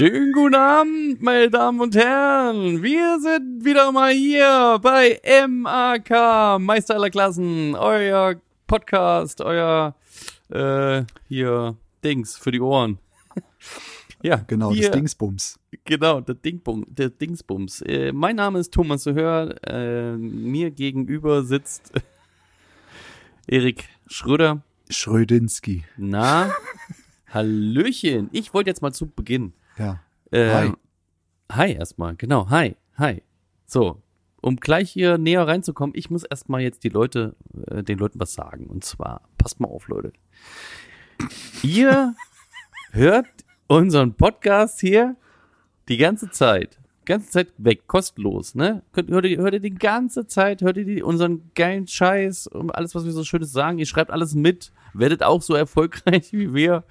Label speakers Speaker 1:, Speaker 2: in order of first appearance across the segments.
Speaker 1: Schönen guten Abend, meine Damen und Herren. Wir sind wieder mal hier bei MAK, Meister aller Klassen, euer Podcast, euer äh, hier Dings für die Ohren. ja,
Speaker 2: Genau,
Speaker 1: wir,
Speaker 2: das Dingsbums.
Speaker 1: Genau, der, Dingbum, der Dingsbums. Äh, mein Name ist Thomas Hör. Äh, mir gegenüber sitzt Erik Schröder.
Speaker 2: Schrödinski.
Speaker 1: Na, Hallöchen. Ich wollte jetzt mal zu Beginn.
Speaker 2: Ja.
Speaker 1: Äh,
Speaker 2: Hi.
Speaker 1: Hi erstmal, genau. Hi, hi. So, um gleich hier näher reinzukommen, ich muss erstmal jetzt die Leute, äh, den Leuten was sagen. Und zwar, passt mal auf, Leute. Ihr hört unseren Podcast hier die ganze Zeit. Ganze Zeit weg, kostenlos, ne? Hört, ihr, hört ihr die ganze Zeit, hört ihr die, unseren geilen Scheiß und alles, was wir so Schönes sagen. Ihr schreibt alles mit, werdet auch so erfolgreich wie wir.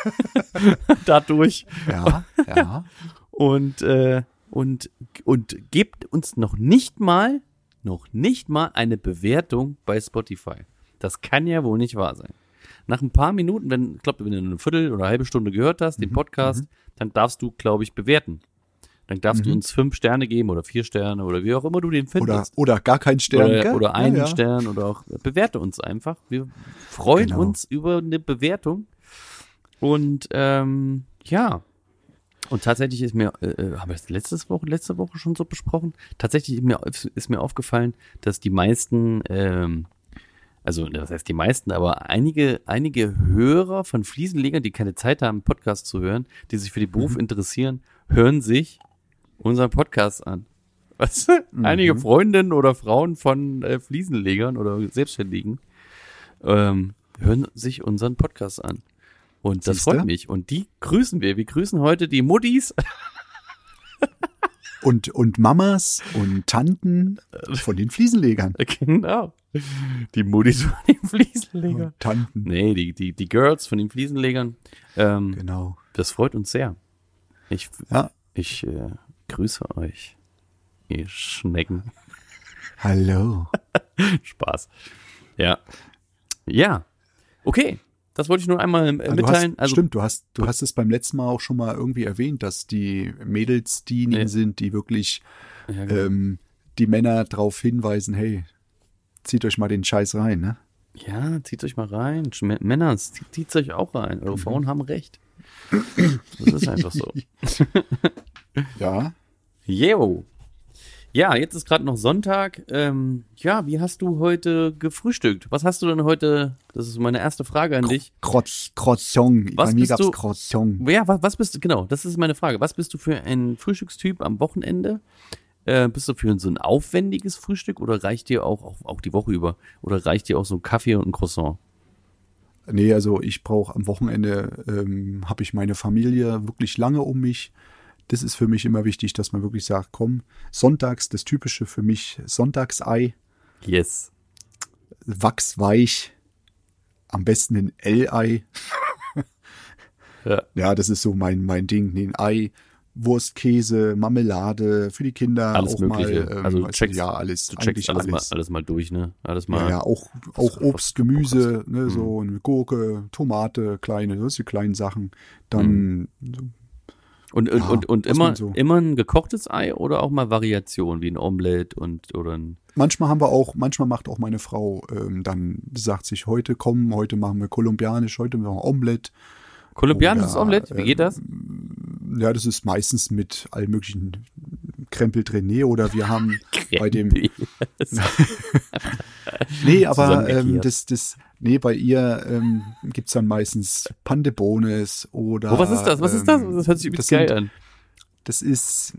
Speaker 1: Dadurch
Speaker 2: Ja, ja.
Speaker 1: und äh, und und gebt uns noch nicht mal noch nicht mal eine Bewertung bei Spotify. Das kann ja wohl nicht wahr sein. Nach ein paar Minuten, wenn ich glaube, wenn du eine Viertel oder eine halbe Stunde gehört hast, den Podcast, dann darfst du, glaube ich, bewerten. Dann darfst du uns fünf Sterne geben oder vier Sterne oder wie auch immer du den
Speaker 2: Oder,
Speaker 1: findest.
Speaker 2: oder gar kein Stern.
Speaker 1: oder,
Speaker 2: gell?
Speaker 1: oder einen
Speaker 2: ja, ja.
Speaker 1: Stern oder auch bewerte uns einfach. Wir freuen
Speaker 2: Genau.
Speaker 1: uns über eine Bewertung. Und ähm, ja. Und tatsächlich ist mir, äh, äh, haben wir das letztes Woche, letzte Woche schon so besprochen? Tatsächlich ist mir, ist mir aufgefallen, dass die meisten, ähm, also das heißt die meisten, aber einige, einige Hörer von Fliesenlegern, die keine Zeit haben, Podcast zu hören, die sich für den Beruf interessieren, hören sich unseren Podcast an. Was? Einige Freundinnen oder Frauen von äh, Fliesenlegern oder Selbstständigen ähm, hören sich unseren Podcast an. Und das
Speaker 2: Siehste?
Speaker 1: freut mich. Und die grüßen wir. Wir grüßen heute die Muttis.
Speaker 2: Und, und Mamas und Tanten von den Fliesenlegern.
Speaker 1: genau. Die Muttis von den Fliesenlegern.
Speaker 2: Tanten.
Speaker 1: Nee, die, die, die Girls von den Fliesenlegern. Ähm,
Speaker 2: Genau.
Speaker 1: Das freut uns sehr. Ich,
Speaker 2: Ja.
Speaker 1: ich äh, grüße euch, ihr Schnecken.
Speaker 2: Hallo.
Speaker 1: Spaß. Ja. Ja. Okay. Das wollte ich nur einmal äh,
Speaker 2: Du
Speaker 1: mitteilen.
Speaker 2: hast,
Speaker 1: also,
Speaker 2: stimmt, du hast, du hast es beim letzten Mal auch schon mal irgendwie erwähnt, dass die Mädels diejenigen
Speaker 1: Ja.
Speaker 2: sind, die wirklich
Speaker 1: ja, genau.
Speaker 2: ähm, die Männer darauf hinweisen, hey, zieht euch mal den Scheiß rein, ne?
Speaker 1: ja, zieht euch mal rein. Sch- Männer, zieht, euch auch rein.
Speaker 2: Mhm.
Speaker 1: Eure Frauen haben recht. Das ist einfach so.
Speaker 2: Ja.
Speaker 1: Yo. Ja, jetzt ist gerade noch Sonntag. Ähm, ja, wie hast du heute gefrühstückt? Was hast du denn heute? Das ist meine erste Frage an dich.
Speaker 2: Croissant.
Speaker 1: Was
Speaker 2: Bei mir gab's Croissant.
Speaker 1: Ja, was, was bist du, genau, das ist meine Frage. Was bist du für ein Frühstückstyp am Wochenende? Äh, bist du für so ein aufwendiges Frühstück oder reicht dir auch, auch, auch die Woche über, oder reicht dir auch so ein Kaffee und ein Croissant?
Speaker 2: Nee, also ich brauche am Wochenende, ähm, habe ich meine Familie wirklich lange um mich. Das ist für mich immer wichtig, dass man wirklich sagt, komm, sonntags, das Typische für mich, Sonntagsei,
Speaker 1: Yes.
Speaker 2: wachsweich, am besten ein L-Ei.
Speaker 1: Ja.
Speaker 2: Ja, das ist so mein, mein Ding. Ein Ei, Wurst, Käse, Marmelade, für die Kinder
Speaker 1: Alles
Speaker 2: auch
Speaker 1: Mögliche.
Speaker 2: mal. Ähm,
Speaker 1: also du
Speaker 2: du,
Speaker 1: checkst,
Speaker 2: ja, alles.
Speaker 1: du checkst alles,
Speaker 2: alles.
Speaker 1: Mal, alles mal durch, ne? Alles mal.
Speaker 2: Ja, ja, auch, auch Obst, Gemüse, ne,
Speaker 1: Mhm.
Speaker 2: so eine Gurke, Tomate, kleine, das die kleinen Sachen. Dann
Speaker 1: Und, und,
Speaker 2: Ja,
Speaker 1: und, und
Speaker 2: was
Speaker 1: immer,
Speaker 2: so-
Speaker 1: immer ein gekochtes Ei oder auch mal Variation, wie ein Omelette und, oder ein,
Speaker 2: manchmal haben wir auch, manchmal macht auch meine Frau ähm, dann, sagt sich, heute kommen, heute machen wir kolumbianisch, heute machen wir Omelette.
Speaker 1: kolumbianisches
Speaker 2: Oder,
Speaker 1: Omelette, wie
Speaker 2: äh,
Speaker 1: geht das?
Speaker 2: Ja, das ist meistens mit allen möglichen Krempel drin. Oder wir haben bei dem, nee, aber ähm, das, das, nee, bei ihr ähm, gibt's dann meistens Pandebones oder.
Speaker 1: Oh, was ist das? Was ist das?
Speaker 2: ähm,
Speaker 1: Das hört sich übelst geil
Speaker 2: sind-
Speaker 1: an.
Speaker 2: Das ist,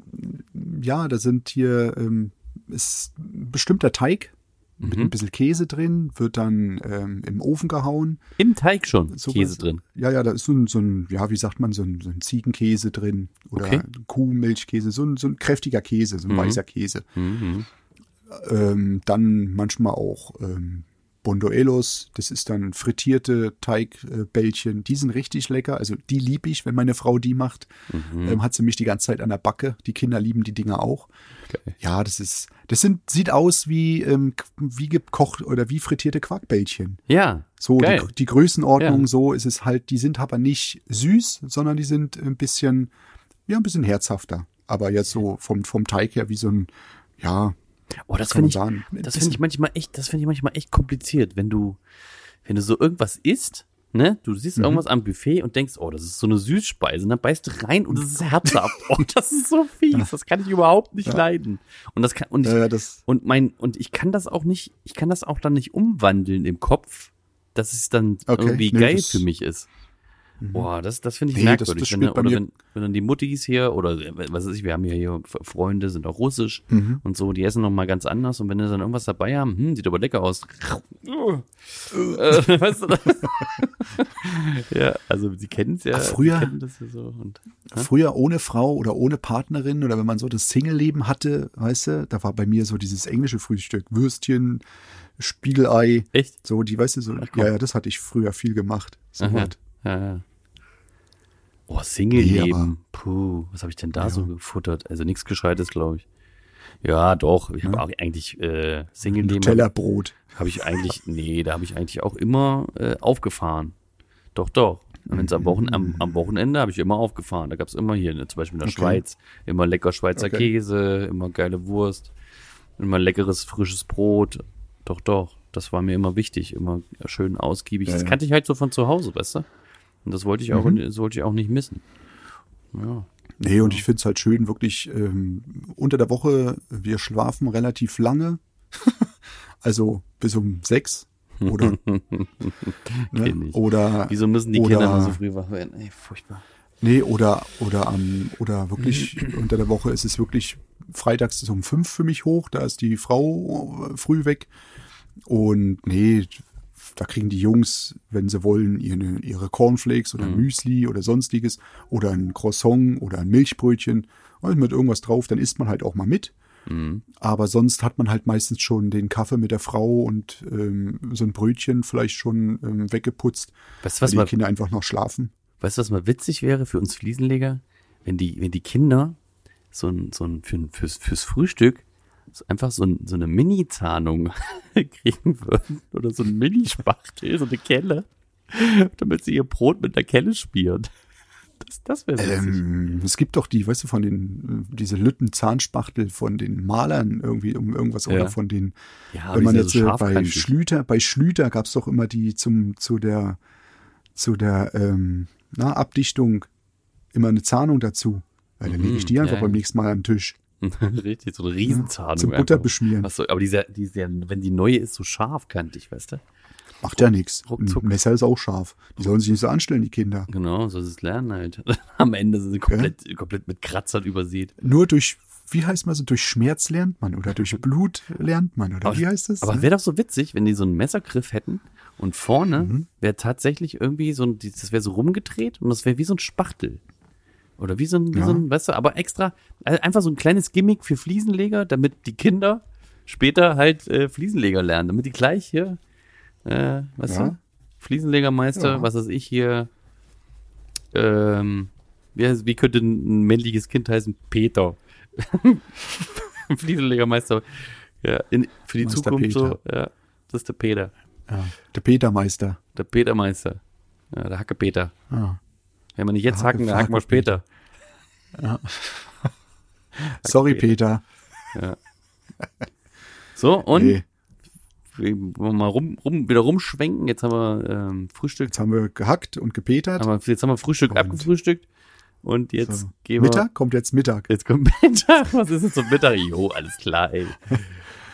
Speaker 2: ja, da sind hier, ähm, ist ein bestimmter Teig, mit ein bisschen Käse drin, wird dann ähm, im Ofen gehauen.
Speaker 1: Im Teig schon
Speaker 2: Sowas.
Speaker 1: Käse drin.
Speaker 2: Ja, ja, da ist so ein, so ein ja, wie sagt man, so ein, so ein Ziegenkäse drin oder
Speaker 1: Okay.
Speaker 2: Kuhmilchkäse, so ein, so ein kräftiger Käse, so ein weißer Käse.
Speaker 1: Mhm.
Speaker 2: Ähm, dann manchmal auch ähm, Bondoelos, das ist dann frittierte Teigbällchen, die sind richtig lecker, also die liebe ich, wenn meine Frau die macht.
Speaker 1: Mhm.
Speaker 2: Ähm, hat sie mich die ganze Zeit an der Backe, die Kinder lieben die Dinger auch.
Speaker 1: Geil.
Speaker 2: Ja, das ist, das sind, sieht aus wie, ähm, wie gekocht oder wie frittierte Quarkbällchen.
Speaker 1: Ja.
Speaker 2: So, die, die Größenordnung,
Speaker 1: Ja.
Speaker 2: so ist es halt, die sind aber nicht süß, sondern die sind ein bisschen, ja, ein bisschen herzhafter. Aber jetzt so vom, vom Teig her wie so ein, ja,
Speaker 1: Oh, das finde ich,
Speaker 2: sagen.
Speaker 1: das finde ich manchmal echt, das finde ich manchmal echt kompliziert, wenn du, wenn du so irgendwas isst, ne, du siehst
Speaker 2: Mhm.
Speaker 1: irgendwas am Buffet und denkst, oh, das ist so eine Süßspeise, und dann beißt du rein und es ist herzhaft. Oh, das ist so fies, das kann ich überhaupt nicht leiden. Und das kann, und ich,
Speaker 2: äh, das,
Speaker 1: und mein, und ich kann das auch nicht, ich kann das auch dann nicht umwandeln im Kopf, dass es dann
Speaker 2: Okay,
Speaker 1: irgendwie
Speaker 2: nee,
Speaker 1: geil für mich ist. Boah, das, das finde ich
Speaker 2: Nee, das-
Speaker 1: merkwürdig.
Speaker 2: das
Speaker 1: wenn,
Speaker 2: spielt bei
Speaker 1: oder wenn, wenn dann die Muttis hier, oder äh, was weiß ich, wir haben ja hier Freunde, sind auch russisch
Speaker 2: Mhm.
Speaker 1: und so, die essen noch mal ganz anders und wenn die dann irgendwas dabei haben, hm, sieht aber lecker aus. äh, weißt du das? ja, also sie kennen es ja,
Speaker 2: Ach, früher-
Speaker 1: kennen das ja so und
Speaker 2: früher ohne Frau oder ohne Partnerin oder wenn man so das Single-Leben hatte, weißt du, da war bei mir so dieses englische Frühstück, Würstchen, Spiegelei,
Speaker 1: echt?
Speaker 2: so, die, weißt du, so,
Speaker 1: komm.
Speaker 2: ja, ja, das hatte ich früher viel gemacht. So
Speaker 1: Aha.
Speaker 2: was.
Speaker 1: Ja, ja. Oh, Single-Leben.
Speaker 2: Nee,
Speaker 1: Puh, was habe ich denn da so gefuttert? Also nichts Gescheites, glaube ich. Ja, doch. Ich habe auch eigentlich äh, Single-Leben.
Speaker 2: Nutella-Brot.
Speaker 1: Habe ich eigentlich, nee, da habe ich eigentlich auch immer äh, aufgefahren. Doch, doch. Und wenn's am, Wochen, am, am Wochenende habe ich immer aufgefahren. Da gab's immer hier, ne, zum Beispiel in der
Speaker 2: Okay.
Speaker 1: Schweiz, immer lecker Schweizer
Speaker 2: Okay.
Speaker 1: Käse, immer geile Wurst, immer leckeres, frisches Brot. Doch, doch. Das war mir immer wichtig, immer schön ausgiebig.
Speaker 2: Ja,
Speaker 1: das
Speaker 2: ja.
Speaker 1: kannte ich halt so von zu Hause, weißt du? Und das wollte ich auch,
Speaker 2: Mhm.
Speaker 1: das wollte ich auch nicht missen. Ja.
Speaker 2: Nee, und ich find's halt schön, wirklich ähm, unter der Woche, wir schlafen relativ lange, also bis um sechs oder, ne, oder
Speaker 1: Wieso müssen die
Speaker 2: oder,
Speaker 1: Kinder so früh wach werden? Ey, furchtbar.
Speaker 2: Nee, oder, oder am, oder wirklich unter der Woche ist es wirklich freitags ist um fünf für mich hoch, da ist die Frau äh, früh weg. Und nee, da kriegen die Jungs, wenn sie wollen, ihre, ihre Cornflakes oder Müsli oder sonstiges oder ein Croissant oder ein Milchbrötchen und mit irgendwas drauf, dann isst man halt auch mal mit. Aber sonst hat man halt meistens schon den Kaffee mit der Frau und ähm, so ein Brötchen vielleicht schon ähm, weggeputzt,
Speaker 1: Weißt du,
Speaker 2: weil
Speaker 1: was
Speaker 2: die
Speaker 1: mal,
Speaker 2: Kinder einfach noch schlafen.
Speaker 1: weißt du, was mal witzig wäre für uns Fliesenleger? Wenn die, wenn die Kinder so ein, so ein, für, fürs, fürs Frühstück einfach so, ein, so eine Mini-Zahnung kriegen würden oder so ein Mini-Spachtel, so eine Kelle, damit sie ihr Brot mit der Kelle spielen. Das, das wäre.
Speaker 2: Ähm, es gibt doch die, weißt du, von den, äh, diese Lütten-Zahnspachtel von den Malern irgendwie um irgendwas
Speaker 1: Ja.
Speaker 2: oder von den,
Speaker 1: ja,
Speaker 2: wenn man
Speaker 1: die
Speaker 2: jetzt
Speaker 1: sind
Speaker 2: äh,
Speaker 1: so
Speaker 2: bei. Schlüter, bei Schlüter gab's doch immer die zum, zu der, zu der, ähm, na, Abdichtung immer eine Zahnung dazu. Ja, dann lege ich die
Speaker 1: Mhm,
Speaker 2: einfach
Speaker 1: ja,
Speaker 2: beim nächsten Mal den Tisch.
Speaker 1: Richtig, so eine Riesenzahnung.
Speaker 2: Zum Butter beschmieren.
Speaker 1: So, aber diese, diese, wenn die neue ist, so scharfkantig, weißt du?
Speaker 2: Macht ja nichts. Ein. Messer ist auch scharf. Die sollen sich nicht so anstellen, die Kinder.
Speaker 1: Genau, so ist es Lernen halt. Am Ende sind sie komplett, komplett mit Kratzern übersät.
Speaker 2: Nur durch, wie heißt man so, durch Schmerz lernt man oder durch Blut lernt man oder wie heißt das?
Speaker 1: Aber wäre doch so witzig, wenn die so einen Messergriff hätten und vorne
Speaker 2: Mhm.
Speaker 1: wäre tatsächlich irgendwie so ein, das wäre so rumgedreht und das wäre wie so ein Spachtel. Oder wie so ein, wie
Speaker 2: Ja.
Speaker 1: so ein, weißt du, aber extra, äh, einfach so ein kleines Gimmick für Fliesenleger, damit die Kinder später halt äh, Fliesenleger lernen, damit die gleich hier, äh, weißt
Speaker 2: Ja.
Speaker 1: du, Fliesenlegermeister,
Speaker 2: Ja.
Speaker 1: was weiß ich hier, ähm, wie, heißt- wie könnte ein männliches Kind heißen? Peter. Fliesenlegermeister. Ja, in, für die
Speaker 2: Meister
Speaker 1: Zukunft so,
Speaker 2: Peter.
Speaker 1: ja, das ist der Peter.
Speaker 2: ja. Der Petermeister.
Speaker 1: Der Petermeister. Ja, der Hacke Peter.
Speaker 2: Ah.
Speaker 1: Wenn wir nicht jetzt hacken, dann
Speaker 2: Hacke-
Speaker 1: hacken wir später.
Speaker 2: Sorry, Peter.
Speaker 1: So, und
Speaker 2: Nee,
Speaker 1: mal rum, rum, wieder rumschwenken. Jetzt haben wir ähm, Frühstück,
Speaker 2: jetzt haben wir gehackt und gepetert.
Speaker 1: haben wir, jetzt haben wir Frühstück
Speaker 2: Und-
Speaker 1: abgefrühstückt. Und jetzt
Speaker 2: So.
Speaker 1: gehen wir.
Speaker 2: Mittag kommt jetzt Mittag.
Speaker 1: Jetzt kommt Mittag. Was ist jetzt zum Mittag? Jo, alles klar, ey.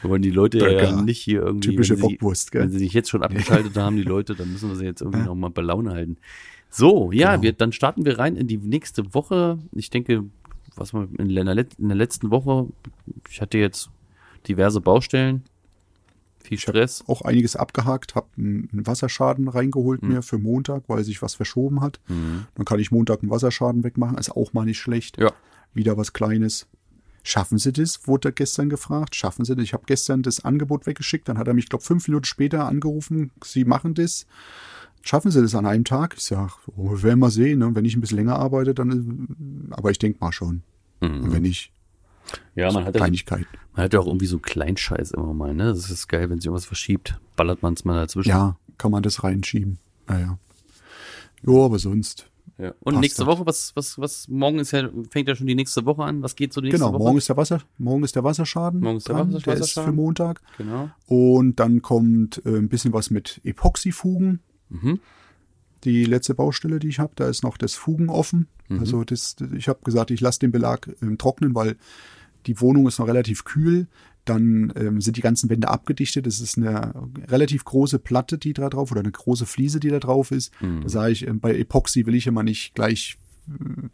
Speaker 1: Wir wollen die Leute ja
Speaker 2: Burger.
Speaker 1: nicht hier irgendwie.
Speaker 2: Typische
Speaker 1: wenn sie,
Speaker 2: Bockwurst,
Speaker 1: Wenn
Speaker 2: gell?
Speaker 1: sie sich jetzt schon abgeschaltet haben, die Leute, dann müssen wir sie jetzt irgendwie noch mal bei Laune halten. So, ja,
Speaker 2: Genau.
Speaker 1: wir, dann starten wir rein in die nächste Woche. Ich denke, was wir in der, in der letzten Woche, ich hatte jetzt diverse Baustellen. Viel
Speaker 2: Ich
Speaker 1: Stress.
Speaker 2: auch einiges abgehakt, habe einen Wasserschaden reingeholt
Speaker 1: Mhm.
Speaker 2: mir für Montag, weil sich was verschoben hat. Dann kann ich Montag einen Wasserschaden wegmachen, ist auch mal nicht schlecht.
Speaker 1: Ja.
Speaker 2: Wieder was Kleines. Schaffen Sie das? Wurde er gestern gefragt. Schaffen Sie das? Ich habe gestern das Angebot weggeschickt, dann hat er mich, glaube fünf Minuten später angerufen. Sie machen das. Schaffen Sie das an einem Tag? Ich sage, oh, wir werden mal sehen. Ne? Wenn ich ein bisschen länger arbeite, dann. Aber ich denke mal schon. Und wenn nicht,
Speaker 1: Ja, man hat ja, man hat ja auch irgendwie so Kleinscheiß immer mal, ne? Das ist geil, wenn sich irgendwas verschiebt, ballert man es mal dazwischen.
Speaker 2: Ja, kann man das reinschieben. Naja. Jo, aber sonst.
Speaker 1: Ja. Und
Speaker 2: Passt
Speaker 1: nächste
Speaker 2: das.
Speaker 1: Woche, was, was, was, morgen ist ja, fängt ja schon die nächste Woche an. Was geht so die nächste
Speaker 2: Genau,
Speaker 1: Woche?
Speaker 2: morgen ist der Wasser, morgen ist der Wasserschaden.
Speaker 1: Morgen ist der
Speaker 2: dran,
Speaker 1: Wasser-
Speaker 2: der ist
Speaker 1: Wasserschaden.
Speaker 2: für Montag.
Speaker 1: Genau.
Speaker 2: Und dann kommt äh, ein bisschen was mit Epoxyfugen.
Speaker 1: Mhm.
Speaker 2: Die letzte Baustelle, die ich habe, da ist noch das Fugen offen.
Speaker 1: Mhm.
Speaker 2: Also das, ich habe gesagt, ich lasse den Belag ähm, trocknen, weil die Wohnung ist noch relativ kühl. Dann ähm, sind die ganzen Wände abgedichtet. Das ist eine relativ große Platte, die da drauf oder eine große Fliese, die da drauf ist.
Speaker 1: Mhm.
Speaker 2: Da sage ich, ähm, bei Epoxy will ich immer nicht gleich äh,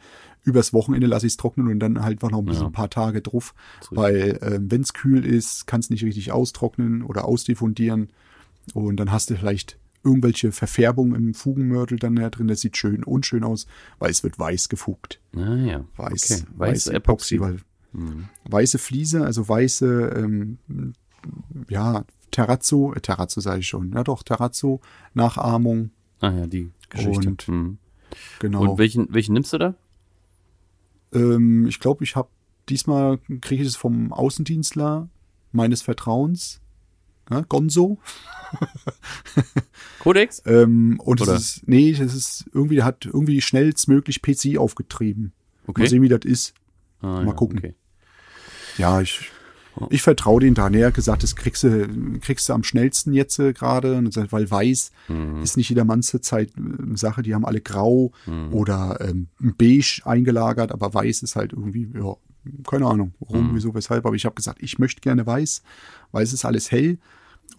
Speaker 2: übers Wochenende lasse ich es trocknen und dann halt einfach noch ein, bisschen
Speaker 1: Ja.
Speaker 2: ein paar Tage drauf. Weil ähm, wenn es kühl ist, kann es nicht richtig austrocknen oder ausdiffundieren. Und dann hast du vielleicht irgendwelche Verfärbungen im Fugenmörtel dann da drin. Das sieht schön unschön aus, weil es wird weiß gefugt.
Speaker 1: Ah, ja.
Speaker 2: Weiß,
Speaker 1: okay.
Speaker 2: weiß
Speaker 1: Weiß Epoxy.
Speaker 2: weil
Speaker 1: Mhm.
Speaker 2: weiße Fliese, also weiße, ähm, ja, Terrazzo, äh, Terrazzo sage ich schon, ja doch, Terrazzo, Nachahmung,
Speaker 1: Ah ja, die Geschichte.
Speaker 2: Und-
Speaker 1: mhm.
Speaker 2: genau.
Speaker 1: Und welchen, welchen nimmst du da?
Speaker 2: Ähm, ich glaube, ich habe diesmal kriege ich es vom Außendienstler meines Vertrauens, ja, Gonzo.
Speaker 1: Codex?
Speaker 2: Ähm, und
Speaker 1: Oder?
Speaker 2: es ist, nee, es ist irgendwie, der hat irgendwie schnellstmöglich PC aufgetrieben.
Speaker 1: Okay.
Speaker 2: Mal sehen, wie das ist.
Speaker 1: Ah,
Speaker 2: mal
Speaker 1: ja,
Speaker 2: gucken.
Speaker 1: Okay.
Speaker 2: Ja, ich, ich vertraue den da. Er hat gesagt, das kriegst du, kriegst du am schnellsten jetzt äh, gerade, er weil weiß
Speaker 1: Mhm.
Speaker 2: ist nicht jedermanns Zeit äh, Sache. Die haben alle grau
Speaker 1: Mhm.
Speaker 2: oder ähm, beige eingelagert, aber weiß ist halt irgendwie, ja, keine Ahnung, warum,
Speaker 1: Mhm.
Speaker 2: wieso, weshalb. Aber ich habe gesagt, ich möchte gerne weiß, weil es ist alles hell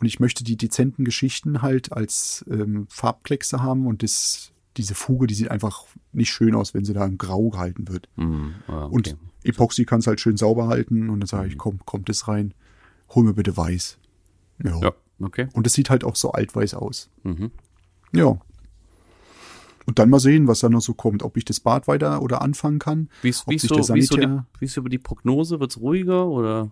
Speaker 2: und ich möchte die dezenten Geschichten halt als ähm, Farbkleckse haben und das, diese Fuge, die sieht einfach nicht schön aus, wenn sie da im Grau gehalten wird.
Speaker 1: Mhm. Ah, okay.
Speaker 2: Und Epoxy kannst halt schön sauber halten und dann sage ich, komm, kommt das rein, hol mir bitte weiß. Ja.
Speaker 1: ja, okay.
Speaker 2: Und es sieht halt auch so altweiß aus.
Speaker 1: Mhm.
Speaker 2: Ja. Und dann mal sehen, was da noch so kommt. Ob ich das Bad weiter oder anfangen kann.
Speaker 1: Wie ist, wie ist so, wie ist so die, wie ist so die Prognose? Wird's ruhiger oder?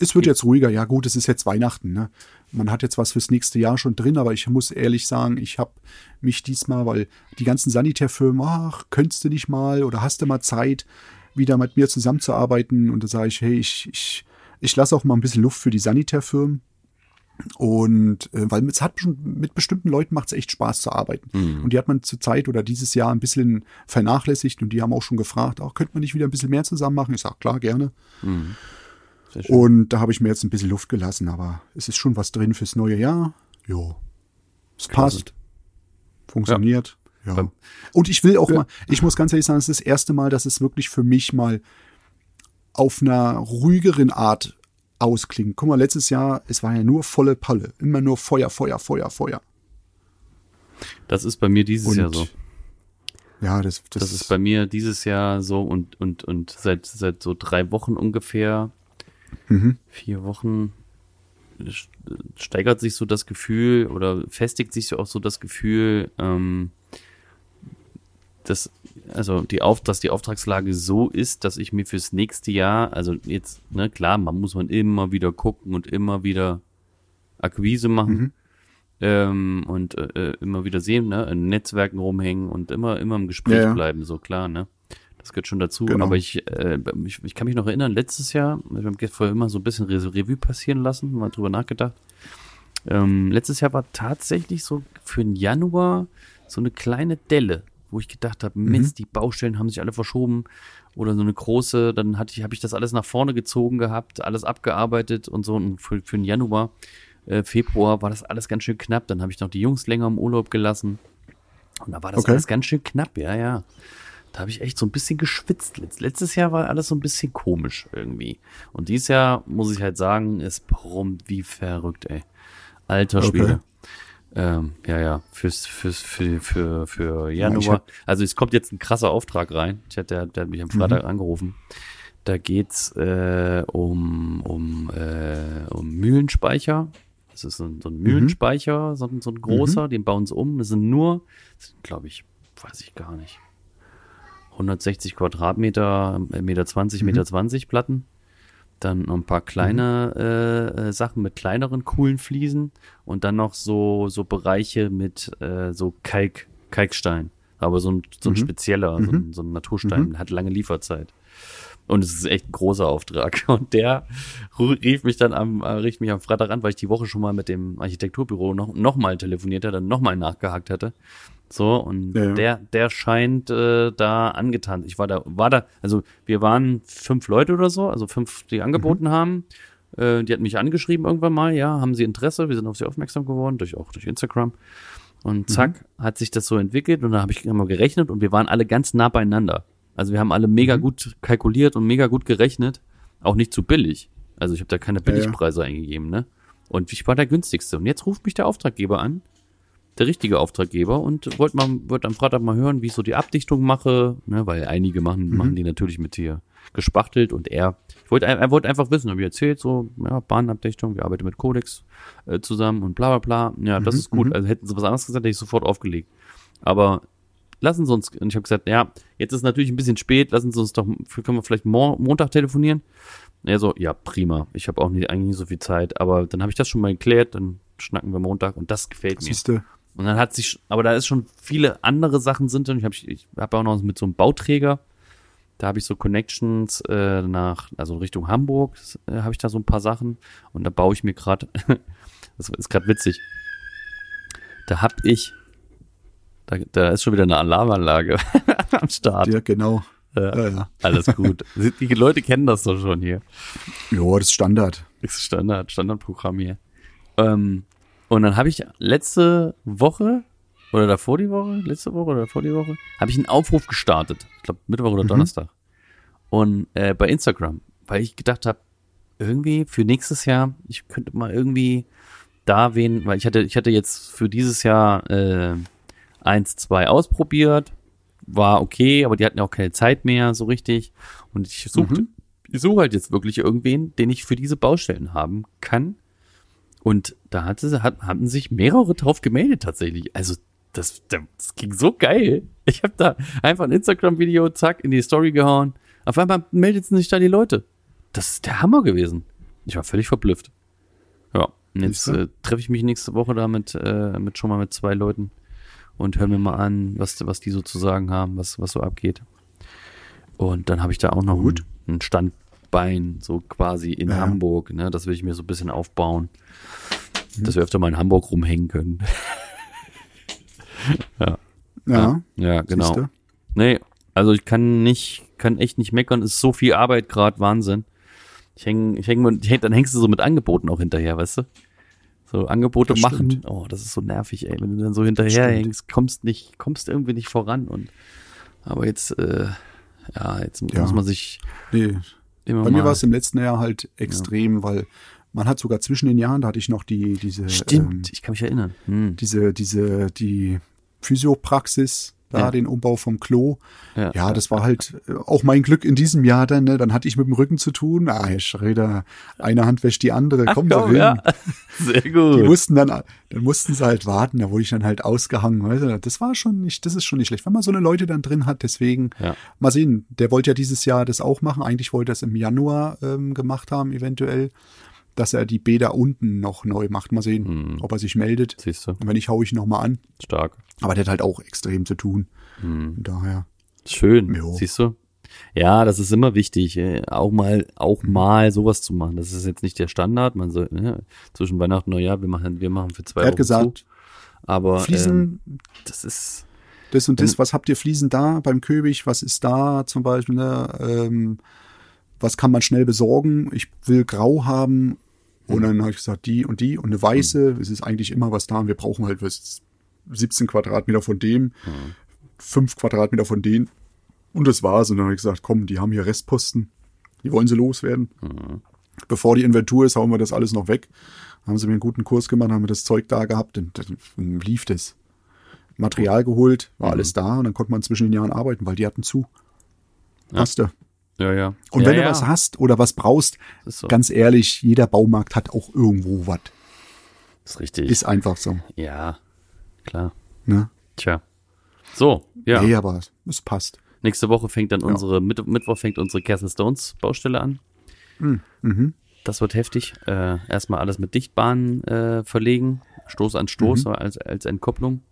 Speaker 2: Es wird jetzt ruhiger. Ja gut, es ist jetzt Weihnachten. Ne? Man hat jetzt was fürs nächste Jahr schon drin, aber ich muss ehrlich sagen, ich habe mich diesmal, weil die ganzen Sanitärfirmen, ach, könntest du nicht mal oder hast du mal Zeit, wieder mit mir zusammenzuarbeiten? Und da sage ich, hey, ich, ich, ich lasse auch mal ein bisschen Luft für die Sanitärfirmen. Und äh, weil es hat mit bestimmten Leuten macht es echt Spaß zu arbeiten. Und die hat man zur Zeit oder dieses Jahr ein bisschen vernachlässigt und die haben auch schon gefragt, ach, könnte man nicht wieder ein bisschen mehr zusammen machen? Ich sage, klar, gerne.
Speaker 1: Schön.
Speaker 2: Und da habe ich mir jetzt ein bisschen Luft gelassen, aber es ist schon was drin fürs neue Jahr. Jo. Es passt. Funktioniert. Ja.
Speaker 1: Beim-
Speaker 2: Und ich will auch mal, ich muss ganz ehrlich sagen, es ist das erste Mal, dass es wirklich für mich mal auf einer ruhigeren Art ausklingt. Guck mal, letztes Jahr, es war ja nur volle Palle. Immer nur Feuer, Feuer, Feuer, Feuer.
Speaker 1: Das ist bei mir dieses
Speaker 2: Und
Speaker 1: Jahr so.
Speaker 2: ja, das, das,
Speaker 1: Das ist bei mir dieses Jahr so und, und, und seit, seit so drei Wochen ungefähr,
Speaker 2: Mhm.
Speaker 1: vier Wochen, st- steigert sich so das Gefühl oder festigt sich auch so das Gefühl, ähm, dass, also die Auf, dass die Auftragslage so ist, dass ich mir fürs nächste Jahr, also jetzt, ne, klar, man muss man immer wieder gucken und immer wieder Akquise machen.
Speaker 2: Mhm.
Speaker 1: Ähm, und äh, immer wieder sehen, ne, in Netzwerken rumhängen und immer, immer im Gespräch
Speaker 2: Ja, ja.
Speaker 1: bleiben, so klar, ne. Das gehört schon dazu.
Speaker 2: Genau.
Speaker 1: Aber ich, äh, ich, ich kann mich noch erinnern, letztes Jahr, wir haben vorher immer so ein bisschen Re- Revue passieren lassen, mal drüber nachgedacht. Ähm, letztes Jahr war tatsächlich so für den Januar so eine kleine Delle, wo ich gedacht habe,
Speaker 2: Mhm.
Speaker 1: Mist, die Baustellen haben sich alle verschoben oder so eine große, dann hatte ich, habe ich das alles nach vorne gezogen gehabt, alles abgearbeitet und so und für, für den Januar, äh, Februar war das alles ganz schön knapp, dann habe ich noch die Jungs länger im Urlaub gelassen und da war das
Speaker 2: Okay.
Speaker 1: alles ganz schön knapp, ja, ja. Da habe ich echt so ein bisschen geschwitzt. Letz- Letztes Jahr war alles so ein bisschen komisch irgendwie. Und dieses Jahr, muss ich halt sagen, es brummt wie verrückt, ey. Alter
Speaker 2: Okay.
Speaker 1: Schwede. Ähm, ja, ja, fürs, fürs, für, für, für
Speaker 2: Ja,
Speaker 1: Januar.
Speaker 2: hab-
Speaker 1: also es kommt jetzt ein krasser Auftrag rein. Ich hatte, der, der hat mich am
Speaker 2: Mhm.
Speaker 1: Freitag angerufen. Da geht's äh, um, um, äh, um Mühlenspeicher. Das ist so ein, so ein Mühlenspeicher, so, ein- so ein großer, den bauen sie um. Das sind nur, glaube ich, weiß ich gar nicht, 160 Quadratmeter, äh, Meter 20, Meter 20 Platten. Dann noch ein paar kleine äh, äh, Sachen mit kleineren, coolen Fliesen und dann noch so, so Bereiche mit äh, so Kalk, Kalkstein. Aber so ein, so ein spezieller, so, ein, so ein Naturstein, hat lange Lieferzeit. Und es ist echt ein großer Auftrag. Und der rief mich dann am, äh, rief mich am Freitag an, weil ich die Woche schon mal mit dem Architekturbüro noch, noch mal telefoniert hatte, noch mal nachgehakt hatte. So, und
Speaker 2: Ja, ja.
Speaker 1: der, der scheint äh, da angetan. Ich war da, war da, also wir waren fünf Leute oder so, also fünf, die angeboten haben. Äh, die hatten mich angeschrieben irgendwann mal, ja, haben sie Interesse, wir sind auf sie aufmerksam geworden, durch auch durch Instagram. Und zack, hat sich das so entwickelt und dann habe ich immer gerechnet und wir waren alle ganz nah beieinander. Also wir haben alle mega gut kalkuliert und mega gut gerechnet. Auch nicht zu billig. Also ich habe da keine
Speaker 2: Ja, ja.
Speaker 1: Billigpreise eingegeben, ne? Und ich war der günstigste. Und jetzt ruft mich der Auftraggeber an, der richtige Auftraggeber, und wollte mal, wollte am Freitag mal hören, wie ich so die Abdichtung mache, ne? Weil einige machen, machen die natürlich mit hier gespachtelt und er, ich wollte, er wollte einfach wissen, habe ich erzählt, so, ja, Bahnabdichtung, wir arbeiten mit Codex äh, zusammen und bla bla bla. Ja, das ist gut. Also hätten sie was anderes gesagt, hätte ich sofort aufgelegt. Aber lassen Sie uns, und ich habe gesagt, ja, jetzt ist natürlich ein bisschen spät, lassen Sie uns doch, können wir vielleicht Mo Montag telefonieren? Er so, ja, prima. Ich habe auch nicht, eigentlich nicht so viel Zeit, aber dann habe ich das schon mal geklärt, dann schnacken wir Montag und das gefällt mir.
Speaker 2: Siehste,
Speaker 1: Und dann hat sich, aber da ist schon viele andere Sachen sind drin. Ich habe ich hab auch noch mit so einem Bauträger, da habe ich so Connections äh, nach, also Richtung Hamburg, äh, habe ich da so ein paar Sachen und da baue ich mir gerade, das ist gerade witzig, da hab ich, da, da ist schon wieder eine Alarmanlage am Start.
Speaker 2: ja, genau.
Speaker 1: Ja,
Speaker 2: Ja, ja.
Speaker 1: Alles gut. Die Leute kennen das doch schon hier.
Speaker 2: Ja, das ist Standard.
Speaker 1: Das ist Standard, Standardprogramm hier. Ähm, und dann habe ich letzte Woche oder davor die Woche, letzte Woche oder davor die Woche, habe ich einen Aufruf gestartet. Ich glaube Mittwoch oder Donnerstag. Und äh, bei Instagram, weil ich gedacht habe, irgendwie für nächstes Jahr, ich könnte mal irgendwie da wen, weil ich hatte, ich hatte jetzt für dieses Jahr äh, eins, zwei ausprobiert, war okay, aber die hatten ja auch keine Zeit mehr so richtig. Und ich suchte, ich suche halt jetzt wirklich irgendwen, den ich für diese Baustellen haben kann. Und da hatte, hat, hatten sich mehrere drauf gemeldet tatsächlich. Also das, das ging so geil. Ich habe da einfach ein Instagram-Video, zack, in die Story gehauen. Auf einmal meldet sich da die Leute. Das ist der Hammer gewesen. Ich war völlig verblüfft. Ja, und jetzt äh, treffe ich mich nächste Woche da mit, äh, mit schon mal mit zwei Leuten und hören mir mal an, was, was die so zu sagen haben, was, was so abgeht. Und dann habe ich da auch noch
Speaker 2: Gut.
Speaker 1: ein, ein Standbein, so quasi in
Speaker 2: Ja.
Speaker 1: Hamburg. Ne? Das will ich mir so ein bisschen aufbauen,
Speaker 2: Mhm.
Speaker 1: dass wir öfter mal in Hamburg rumhängen können.
Speaker 2: Ja,
Speaker 1: Ja, genau.
Speaker 2: siehste.
Speaker 1: Nee, also ich kann nicht, kann echt nicht meckern. Ist so viel Arbeit gerade, Wahnsinn. Ich häng, ich häng, dann hängst du so mit Angeboten auch hinterher, weißt du? So Angebote
Speaker 2: Das
Speaker 1: machen.
Speaker 2: stimmt.
Speaker 1: Oh, das ist so nervig, ey. Wenn du dann so hinterher
Speaker 2: stimmt.
Speaker 1: hängst, kommst nicht, kommst irgendwie nicht voran und, aber jetzt, äh, ja, jetzt
Speaker 2: Ja.
Speaker 1: muss man sich
Speaker 2: Nee.
Speaker 1: immer
Speaker 2: Bei
Speaker 1: mal.
Speaker 2: mir war es im letzten Jahr halt extrem, weil man hat sogar zwischen den Jahren, da hatte ich noch die, diese,
Speaker 1: Stimmt,
Speaker 2: ähm,
Speaker 1: ich kann mich erinnern. Hm.
Speaker 2: diese, diese, die Physiopraxis, da
Speaker 1: Ja.
Speaker 2: den Umbau vom Klo.
Speaker 1: Ja,
Speaker 2: Ja, das war halt äh, auch mein Glück in diesem Jahr dann, ne? Dann hatte ich mit dem Rücken zu tun. Ah, Herr Schröder, eine Hand wäscht die andere,
Speaker 1: Ach,
Speaker 2: komm,
Speaker 1: komm,
Speaker 2: doch hin.
Speaker 1: ja. Sehr
Speaker 2: Die
Speaker 1: gut.
Speaker 2: mussten dann, dann mussten sie halt warten, da wurde ich dann halt ausgehangen. Weißt du? Das war schon nicht, das ist schon nicht schlecht, wenn man so eine Leute dann drin hat. Deswegen,
Speaker 1: Ja.
Speaker 2: mal sehen, der wollte ja dieses Jahr das auch machen. Eigentlich wollte er es im Januar ähm, gemacht haben, eventuell, dass er die Bäder unten noch neu macht. Mal sehen,
Speaker 1: Hm.
Speaker 2: ob er sich meldet.
Speaker 1: Siehst du,
Speaker 2: Und wenn nicht, hau ich ihn noch mal an.
Speaker 1: stark.
Speaker 2: Aber der hat halt auch extrem zu tun.
Speaker 1: Hm.
Speaker 2: Daher.
Speaker 1: Schön,
Speaker 2: Jo.
Speaker 1: siehst du? Ja, das ist immer wichtig, äh, auch mal, auch
Speaker 2: Mhm.
Speaker 1: mal sowas zu machen. Das ist jetzt nicht der Standard. Man soll ne, zwischen Weihnachten und Neujahr, wir machen, wir machen für zwei
Speaker 2: Er hat
Speaker 1: Wochen
Speaker 2: gesagt,
Speaker 1: zu. Aber ähm,
Speaker 2: Fliesen,
Speaker 1: das ist
Speaker 2: das und das, was habt ihr Fliesen da beim Köbig? Was ist da zum Beispiel? Ne? Ähm, was kann man schnell besorgen? Ich will grau haben. Und dann habe ich gesagt, die und die und eine weiße. Es ist eigentlich immer was da und wir brauchen halt was 17 Quadratmeter von dem, 5 Quadratmeter von denen. Und das war's. Und dann habe ich gesagt, komm, die haben hier Restposten. Die wollen sie loswerden. Bevor die Inventur ist, hauen wir das alles noch weg. Haben sie mir einen guten Kurs gemacht, haben wir das Zeug da gehabt und dann lief das. Material geholt, war alles da und dann konnte man zwischen den Jahren arbeiten, weil die hatten zu. Passte.
Speaker 1: ja, ja.
Speaker 2: Und
Speaker 1: ja,
Speaker 2: wenn
Speaker 1: ja,
Speaker 2: du was hast oder was brauchst,
Speaker 1: so.
Speaker 2: ganz ehrlich, jeder Baumarkt hat auch irgendwo was.
Speaker 1: ist richtig.
Speaker 2: Ist einfach so.
Speaker 1: ja, klar.
Speaker 2: Ne?
Speaker 1: Tja. So, ja.
Speaker 2: Nee, aber es passt.
Speaker 1: Nächste Woche fängt dann unsere, Mitt Mittwoch fängt unsere Castle Stones Baustelle an.
Speaker 2: Mhm.
Speaker 1: Das wird heftig. Äh, erstmal alles mit Dichtbahnen äh, verlegen, Stoß an Stoß als, als Entkopplung.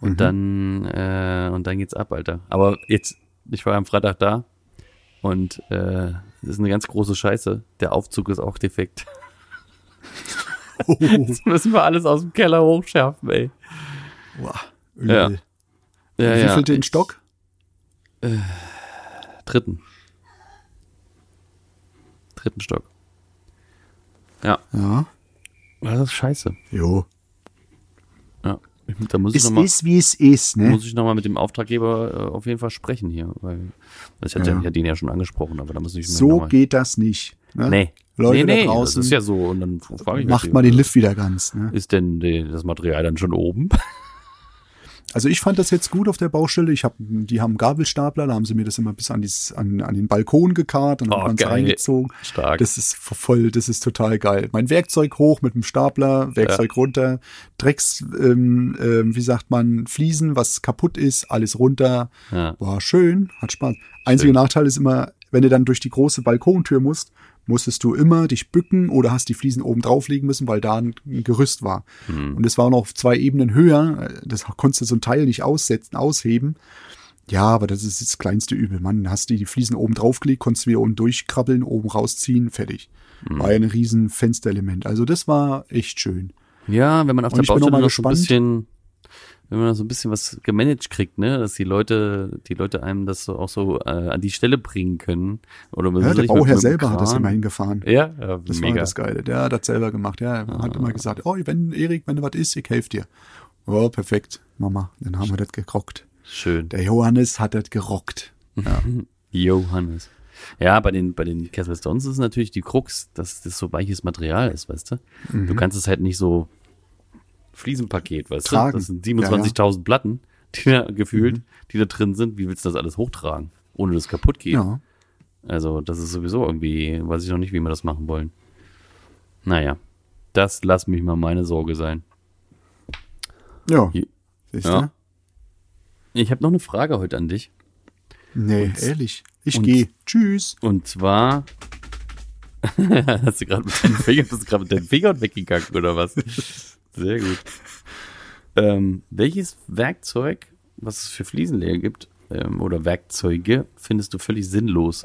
Speaker 1: Und dann äh, und dann geht's ab, Alter. Aber jetzt, ich war am Freitag da und äh, das ist eine ganz große Scheiße. Der Aufzug ist auch defekt.
Speaker 2: Oh,
Speaker 1: Jetzt müssen wir alles aus dem Keller hochschärfen, ey.
Speaker 2: wow,
Speaker 1: Ja.
Speaker 2: übel.
Speaker 1: Ja,
Speaker 2: Wie
Speaker 1: ja.
Speaker 2: viel den Stock?
Speaker 1: Dritten. Dritten Stock. Ja,
Speaker 2: Ja.
Speaker 1: das ist scheiße.
Speaker 2: Jo.
Speaker 1: Da muss ich
Speaker 2: Es
Speaker 1: nochmal
Speaker 2: ist, wie es ist, ne?
Speaker 1: muss ich noch mal mit dem Auftraggeber äh, auf jeden Fall sprechen hier, weil ich hatte
Speaker 2: Ja.
Speaker 1: ihn ja schon angesprochen, aber da muss ich
Speaker 2: So
Speaker 1: noch mal,
Speaker 2: geht das nicht. Ne?
Speaker 1: Nee.
Speaker 2: Leute
Speaker 1: nee, nee,
Speaker 2: da draußen,
Speaker 1: das ist ja so und dann frage ich
Speaker 2: macht mal den Lift wieder ganz. Ne?
Speaker 1: Ist denn das Material dann schon oben?
Speaker 2: Also ich fand das jetzt gut auf der Baustelle. Ich hab, die haben Gabelstapler, da haben sie mir das immer bis an, dieses, an, an den Balkon gekarrt und
Speaker 1: Oh,
Speaker 2: haben es reingezogen.
Speaker 1: Stark.
Speaker 2: Das ist voll, das ist total geil. Mein Werkzeug hoch mit dem Stapler, Werkzeug runter, Drecks, ähm, ähm, wie sagt man, Fliesen, was kaputt ist, alles runter.
Speaker 1: Ja.
Speaker 2: War schön, hat Spaß. Einziger Nachteil ist immer, wenn du dann durch die große Balkontür musst, musstest du immer dich bücken oder hast die Fliesen oben drauflegen müssen, weil da ein Gerüst war.
Speaker 1: Hm.
Speaker 2: Und es war noch auf zwei Ebenen höher. Das konntest du so ein Teil nicht aussetzen, ausheben. Ja, aber das ist das kleinste Übel. Mann, hast du die Fliesen oben draufgelegt, konntest wieder unten durchkrabbeln, oben rausziehen, fertig.
Speaker 1: Hm.
Speaker 2: War ja ein riesen Fensterelement. Also das war echt schön.
Speaker 1: Ja, wenn man auf
Speaker 2: Und
Speaker 1: der
Speaker 2: ich bin noch
Speaker 1: Baustelle
Speaker 2: mal
Speaker 1: noch so ein
Speaker 2: gespannt.
Speaker 1: bisschen, wenn man so ein bisschen was gemanagt kriegt, ne, dass die Leute, die Leute einem das so auch so äh, an die Stelle bringen können. Oder
Speaker 2: Ja, der Bauherr selber hat das
Speaker 1: Kran.
Speaker 2: immerhin gefahren.
Speaker 1: Ja, ja
Speaker 2: Das
Speaker 1: mega. Ah.
Speaker 2: war das Geile. Der hat das selber gemacht. Ja, er hat immer gesagt, oh, wenn, Erik, wenn du was ist, ich helfe dir. Oh, perfekt, Mama. Dann haben wir das gerockt.
Speaker 1: Schön.
Speaker 2: Der Johannes hat das gerockt. Ja.
Speaker 1: Johannes. Ja, bei den, bei den Castle Stones ist natürlich die Krux, dass das so weiches Material ist, weißt du?
Speaker 2: Mhm.
Speaker 1: Du kannst es halt nicht so Fliesenpaket, weißt
Speaker 2: Tragen.
Speaker 1: du? Das sind 27.000 Platten, die da gefühlt, die da drin sind. Wie willst du das alles hochtragen, ohne dass es kaputt geht?
Speaker 2: ja.
Speaker 1: Also, das ist sowieso irgendwie, weiß ich noch nicht, wie wir das machen wollen. Naja, das lass mich mal meine Sorge sein.
Speaker 2: Ja.
Speaker 1: Hier-
Speaker 2: Siehst
Speaker 1: Ja. Ich habe noch eine Frage heute an dich.
Speaker 2: Nee, ehrlich. Ich
Speaker 1: und-
Speaker 2: gehe. Tschüss.
Speaker 1: Und zwar hast du gerade mit dem Finger, bist du gerade mit deinen Fingern weggegangen oder was? Sehr gut. Ähm, welches Werkzeug, was es für Fliesenleger gibt, ähm, oder Werkzeuge, findest du völlig sinnlos?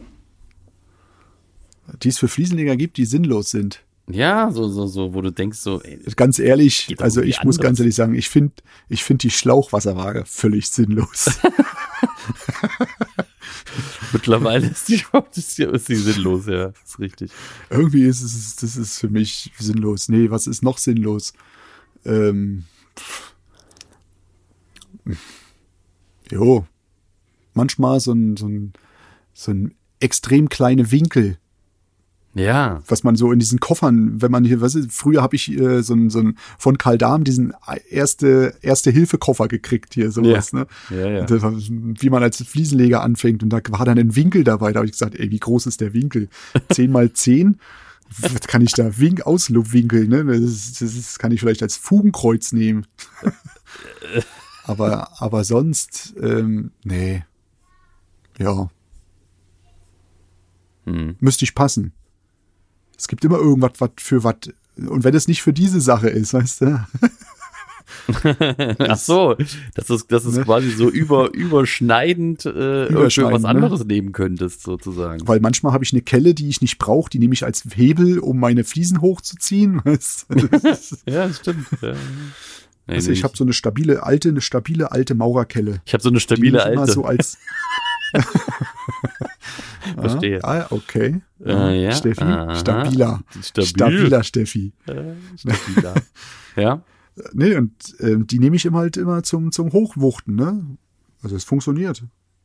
Speaker 2: Die es für Fliesenleger gibt, die sinnlos sind.
Speaker 1: Ja, so, so, so, wo du denkst, so, ey,
Speaker 2: Ganz ehrlich, also ich muss
Speaker 1: anders.
Speaker 2: ganz ehrlich sagen, ich finde ich find die Schlauchwasserwaage völlig sinnlos.
Speaker 1: mittlerweile ist die, ist die, ist die sinnlos, ja, ist richtig.
Speaker 2: Irgendwie ist es, das ist für mich sinnlos. Nee, was ist noch sinnlos? Ähm, jo, manchmal so ein, so ein, so ein extrem kleine Winkel,
Speaker 1: Ja,
Speaker 2: was man so in diesen Koffern, wenn man hier, was ist, früher habe ich äh, so ein, so ein von Kaldam diesen erste erste Hilfe Koffer gekriegt hier sowas,
Speaker 1: Ja.
Speaker 2: ne?
Speaker 1: Ja, ja.
Speaker 2: Das wie man als Fliesenleger anfängt und da war dann ein Winkel dabei, da habe ich gesagt, ey, wie groß ist der Winkel? 10 mal 10? Was kann ich da Wink auslupwinkeln, ne? Das, das ist, kann ich vielleicht als Fugenkreuz nehmen. aber aber sonst ähm, nee. Ja,
Speaker 1: hm.
Speaker 2: müsste ich passen. Es gibt immer irgendwas was für was. Und wenn es nicht für diese Sache ist, weißt du?
Speaker 1: Ach so, das ist, das ist
Speaker 2: Ne?
Speaker 1: quasi so über, überschneidend äh,
Speaker 2: Überschneidend,
Speaker 1: was
Speaker 2: ne?
Speaker 1: anderes nehmen könntest, sozusagen.
Speaker 2: Weil manchmal habe ich eine Kelle, die ich nicht brauche, die nehme ich als Hebel, um meine Fliesen hochzuziehen.
Speaker 1: Ja, das stimmt. Ja. Nee,
Speaker 2: Also ich habe so eine stabile alte, eine stabile alte Maurerkelle.
Speaker 1: ich hab so eine stabile
Speaker 2: ich immer
Speaker 1: alte.
Speaker 2: so als
Speaker 1: Verstehe.
Speaker 2: Ah, okay.
Speaker 1: Äh, ja,
Speaker 2: Steffi,
Speaker 1: aha.
Speaker 2: stabiler.
Speaker 1: Stabil.
Speaker 2: Stabiler Steffi.
Speaker 1: Äh, stabiler. ja.
Speaker 2: Nee, und ähm, die nehme ich immer halt immer zum, zum Hochwuchten, ne? Also es funktioniert.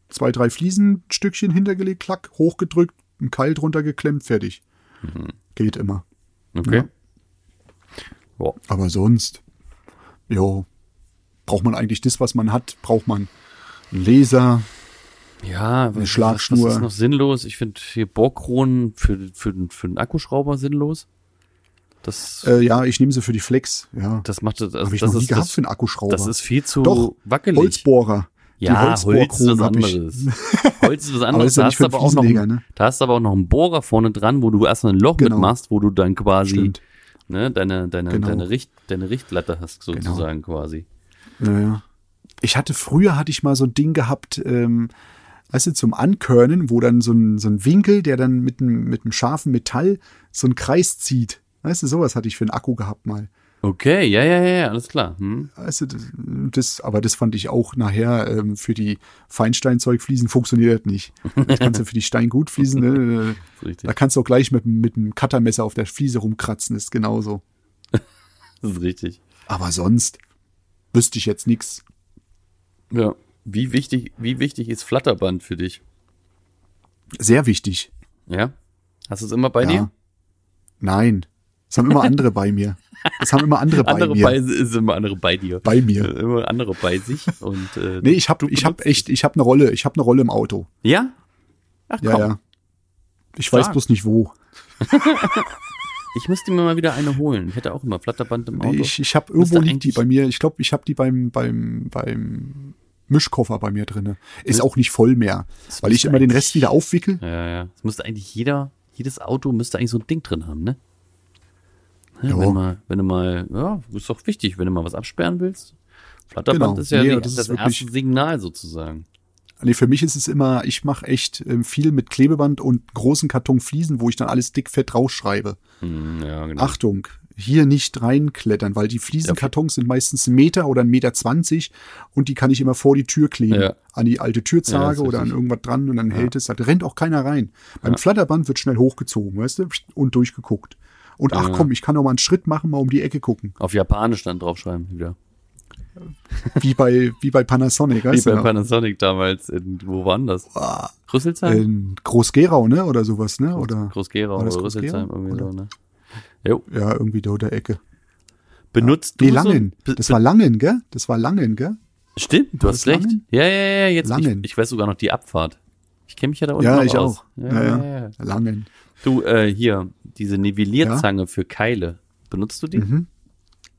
Speaker 2: Zwei, drei Fliesenstückchen hintergelegt, klack, hochgedrückt, ein Keil drunter geklemmt, fertig.
Speaker 1: Mhm.
Speaker 2: Geht immer.
Speaker 1: Okay.
Speaker 2: Ja.
Speaker 1: Boah.
Speaker 2: Aber sonst, jo, braucht man eigentlich das, was man hat, braucht man einen Laser,
Speaker 1: Ja, was-
Speaker 2: Schlagschnur.
Speaker 1: Was ist noch sinnlos? Ich finde hier Bohrkronen für, für, für einen Akkuschrauber sinnlos. Das,
Speaker 2: Äh, ja, ich nehme sie für die Flex. Ja.
Speaker 1: das macht das,
Speaker 2: Habe ich
Speaker 1: das
Speaker 2: noch nie
Speaker 1: ist,
Speaker 2: gehabt
Speaker 1: das,
Speaker 2: für einen Akkuschrauber.
Speaker 1: das ist viel zu
Speaker 2: Doch,
Speaker 1: wackelig.
Speaker 2: Holzbohrer. Die
Speaker 1: Ja, Holz ist was
Speaker 2: hab
Speaker 1: anderes. Holz ist was anderes. Da hast, aber auch noch,
Speaker 2: ne?
Speaker 1: da hast du aber auch noch einen Bohrer vorne dran, wo du erstmal ein Loch
Speaker 2: Genau.
Speaker 1: mitmachst, wo du dann quasi
Speaker 2: Stimmt.
Speaker 1: ne, deine, deine,
Speaker 2: Genau.
Speaker 1: deine, Richt, deine Richtlatte hast, sozusagen quasi.
Speaker 2: Ja, ja. Ich hatte früher hatte ich mal so ein Ding gehabt, ähm, weißt du, zum Ankörnen, wo dann so ein, so ein Winkel, der dann mit einem mit einem scharfen Metall so einen Kreis zieht. Weißt du, sowas hatte ich für einen Akku gehabt mal.
Speaker 1: Okay, ja, ja, ja, ja, alles klar. Hm.
Speaker 2: Weißt du, das, das, aber das fand ich auch nachher ähm, für die Feinsteinzeugfliesen funktioniert das nicht. Das kannst du für die Steingutfliesen, ne, da kannst du auch gleich mit, mit einem Cuttermesser auf der Fliese rumkratzen, ist genauso.
Speaker 1: Das ist richtig.
Speaker 2: Aber sonst wüsste ich jetzt nichts.
Speaker 1: Ja. Wie wichtig, wie wichtig ist Flatterband für dich?
Speaker 2: Sehr wichtig.
Speaker 1: Ja? Hast du es immer bei
Speaker 2: Ja.
Speaker 1: dir?
Speaker 2: Nein. Das haben immer andere bei mir. Das haben immer andere bei
Speaker 1: andere
Speaker 2: mir.
Speaker 1: bei ist immer andere bei dir.
Speaker 2: Bei mir.
Speaker 1: Äh, Immer andere bei sich und äh,
Speaker 2: Nee, ich habe ich hab echt, ich habe eine Rolle, ich habe eine Rolle im Auto.
Speaker 1: Ja? Ach komm.
Speaker 2: Ja, ja. Ich
Speaker 1: Stark.
Speaker 2: weiß bloß nicht wo.
Speaker 1: Ich müsste mir mal wieder eine holen. Ich hätte auch immer Flatterband im Auto.
Speaker 2: Nee, ich ich habe irgendwo liegt die bei mir. Ich glaube, ich habe die beim beim beim Mischkoffer bei mir drinne. Ist auch nicht voll mehr, weil ich immer den Rest wieder aufwickel.
Speaker 1: Ja, ja. Es müsste eigentlich jeder, jedes Auto müsste eigentlich so ein Ding drin haben, ne? Ja,
Speaker 2: Ja.
Speaker 1: wenn, mal, wenn du mal, ja, ist doch wichtig, wenn du mal was absperren willst. Flatterband
Speaker 2: Genau.
Speaker 1: ist ja
Speaker 2: Nee, das
Speaker 1: das, erste Signal sozusagen.
Speaker 2: Nee, für mich ist es immer, ich mache echt ähm, viel mit Klebeband und großen Karton Fliesen, wo ich dann alles dickfett rausschreibe.
Speaker 1: Hm, ja, genau.
Speaker 2: Achtung, hier nicht reinklettern, weil die Fliesenkartons sind meistens ein Meter oder ein Meter zwanzig und die kann ich immer vor die Tür kleben.
Speaker 1: Ja.
Speaker 2: An die alte
Speaker 1: Ja,
Speaker 2: Türzage
Speaker 1: ist
Speaker 2: oder an irgendwas dran und dann hält es. Da rennt auch keiner rein. Beim Flatterband wird schnell hochgezogen, weißt du, und durchgeguckt. Und ach
Speaker 1: Ja.
Speaker 2: komm, ich kann noch mal einen Schritt machen, mal um die Ecke gucken.
Speaker 1: Auf Japanisch dann draufschreiben wieder.
Speaker 2: Wie bei, wie bei Panasonic,
Speaker 1: Wie
Speaker 2: weißt
Speaker 1: bei
Speaker 2: du? noch?
Speaker 1: Panasonic damals. In, wo waren das? Rüsselsheim?
Speaker 2: In Groß-Gerau, ne? Oder sowas, ne? Oder,
Speaker 1: Groß-Gerau oder Rüsselsheim,
Speaker 2: Groß-Gerau?
Speaker 1: irgendwie so,
Speaker 2: Oder?
Speaker 1: ne? Jo.
Speaker 2: ja, irgendwie da der Ecke.
Speaker 1: Benutzt
Speaker 2: Nee,
Speaker 1: du
Speaker 2: Langen.
Speaker 1: so?
Speaker 2: Das war Langen, gell? Das war Langen, gell?
Speaker 1: Stimmt, du hast recht. Ja, ja, ja, jetzt.
Speaker 2: Langen.
Speaker 1: Ich, ich weiß sogar noch die Abfahrt. Ich kenne mich ja da unten
Speaker 2: Ja, ich
Speaker 1: aus.
Speaker 2: auch.
Speaker 1: Ja,
Speaker 2: Ja,
Speaker 1: ja,
Speaker 2: ja.
Speaker 1: ja.
Speaker 2: Langen.
Speaker 1: Du, äh, hier, diese Nivellierzange für Keile. Benutzt du die?
Speaker 2: Mhm.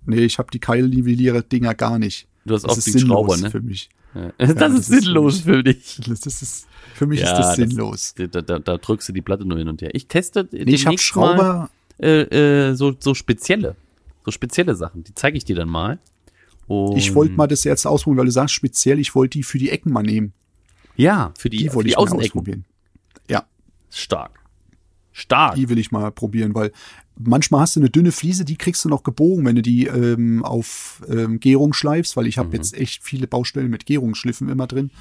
Speaker 2: Nee, ich habe die Keilnivelliere-Dinger gar nicht.
Speaker 1: Du hast
Speaker 2: Das
Speaker 1: auch
Speaker 2: ist sinnlos
Speaker 1: Schrauber, ne?
Speaker 2: für mich.
Speaker 1: Ja. Das,
Speaker 2: das
Speaker 1: ist
Speaker 2: ist
Speaker 1: sinnlos für dich.
Speaker 2: Das, das ist, für mich
Speaker 1: Ja,
Speaker 2: ist das
Speaker 1: das-
Speaker 2: sinnlos.
Speaker 1: Da, da, da drückst du die Platte nur hin und her. Ich teste
Speaker 2: nee, ich habe
Speaker 1: demnächst mal
Speaker 2: Schrauber.
Speaker 1: äh, äh, so, so spezielle, so spezielle Sachen. Die zeige ich dir dann mal. Und
Speaker 2: Ich wollte mal das jetzt ausprobieren, weil du sagst speziell, ich wollte die für die Ecken mal nehmen.
Speaker 1: Ja, für die,
Speaker 2: Die
Speaker 1: für
Speaker 2: wollte
Speaker 1: die
Speaker 2: ich mal
Speaker 1: Außenecken.
Speaker 2: ausprobieren. Ja,
Speaker 1: Stark. Stark.
Speaker 2: die will ich mal probieren, weil manchmal hast du eine dünne Fliese, die kriegst du noch gebogen, wenn du die ähm, auf ähm, Gärung schleifst, weil ich
Speaker 1: Mhm.
Speaker 2: habe jetzt echt viele Baustellen mit Gärungsschliffen immer drin.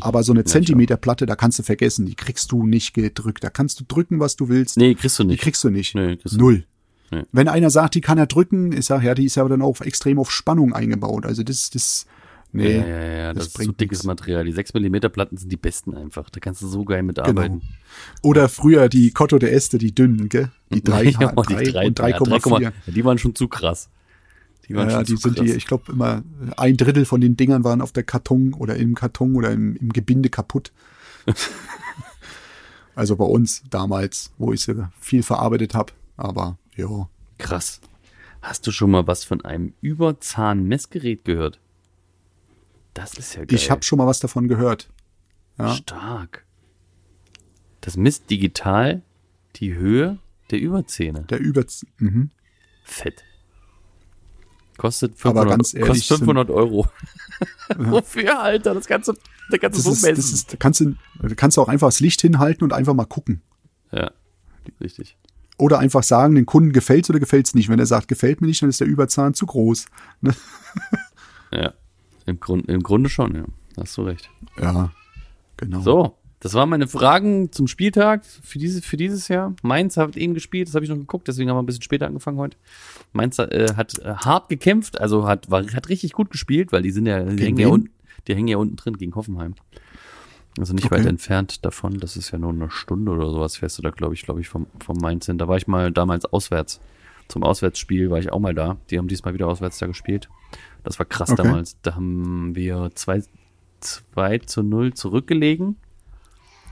Speaker 2: Aber so eine Zentimeterplatte, da kannst du vergessen, die kriegst du nicht gedrückt. Da kannst du drücken, was du willst.
Speaker 1: Nee, kriegst du
Speaker 2: Die
Speaker 1: nicht.
Speaker 2: kriegst du nicht.
Speaker 1: Nee, kriegst du
Speaker 2: Null.
Speaker 1: Nee.
Speaker 2: Wenn einer sagt, die kann er drücken, ich sage, ja, die ist aber dann auch extrem auf Spannung eingebaut. Also das, das, nee,
Speaker 1: ja, ja, ja, das, ist
Speaker 2: bringt
Speaker 1: so dickes
Speaker 2: nix.
Speaker 1: Material. Die 6 mm Platten sind die besten einfach. Da kannst du so geil mitarbeiten.
Speaker 2: Genau. Oder früher die Cotto de Este, die dünnen, gell? Die drei,
Speaker 1: ja,
Speaker 2: drei,
Speaker 1: die drei,
Speaker 2: und
Speaker 1: ja,
Speaker 2: 3,4.
Speaker 1: ja, die waren schon zu krass. Die waren
Speaker 2: Ja,
Speaker 1: schon
Speaker 2: die
Speaker 1: zu
Speaker 2: sind
Speaker 1: krass.
Speaker 2: die, ich glaube immer, ein Drittel von den Dingern waren auf der Karton oder im Karton oder im, im Gebinde kaputt. also bei uns damals, wo ich sie viel verarbeitet habe. Aber ja,
Speaker 1: Krass. Hast du schon mal was von einem Überzahn-Messgerät gehört? Das ist ja geil.
Speaker 2: ich habe schon mal was davon gehört. Ja.
Speaker 1: Stark. Das misst digital die Höhe der Überzähne.
Speaker 2: Der über, mhm.
Speaker 1: Fett. Kostet
Speaker 2: Aber
Speaker 1: 500,
Speaker 2: ganz ehrlich,
Speaker 1: kostet 500 Euro. Wofür, Alter? Das das kannst du
Speaker 2: Das ist, das ist, da kannst du, da kannst du auch einfach das Licht hinhalten und einfach mal gucken.
Speaker 1: ja, richtig.
Speaker 2: Oder einfach sagen, den Kunden gefällt's oder gefällt's nicht. Wenn er sagt, gefällt mir nicht, dann ist der Überzahn zu groß. Ne?
Speaker 1: Ja, im, Grund, im Grunde schon, ja. Hast du recht.
Speaker 2: Ja, genau.
Speaker 1: So, das waren meine Fragen zum Spieltag für, diese, für dieses Jahr. Mainz hat eben gespielt, das habe ich noch geguckt, deswegen haben wir ein bisschen später angefangen heute. Mainz äh, hat äh, hart gekämpft, also hat, war, hat richtig gut gespielt, weil die sind ja, die hängen ja, unten, die hängen ja unten drin gegen Hoffenheim. Also nicht
Speaker 2: Okay.
Speaker 1: weit entfernt davon, das ist ja nur eine Stunde oder sowas, fährst du da, glaube ich, glaube ich, vom, vom Mainz hin. Da war ich mal damals auswärts. Zum Auswärtsspiel war ich auch mal da. Die haben diesmal wieder auswärts da gespielt. Das war krass
Speaker 2: Okay.
Speaker 1: damals. Da haben wir zwei, 2 zu 0 zurückgelegen.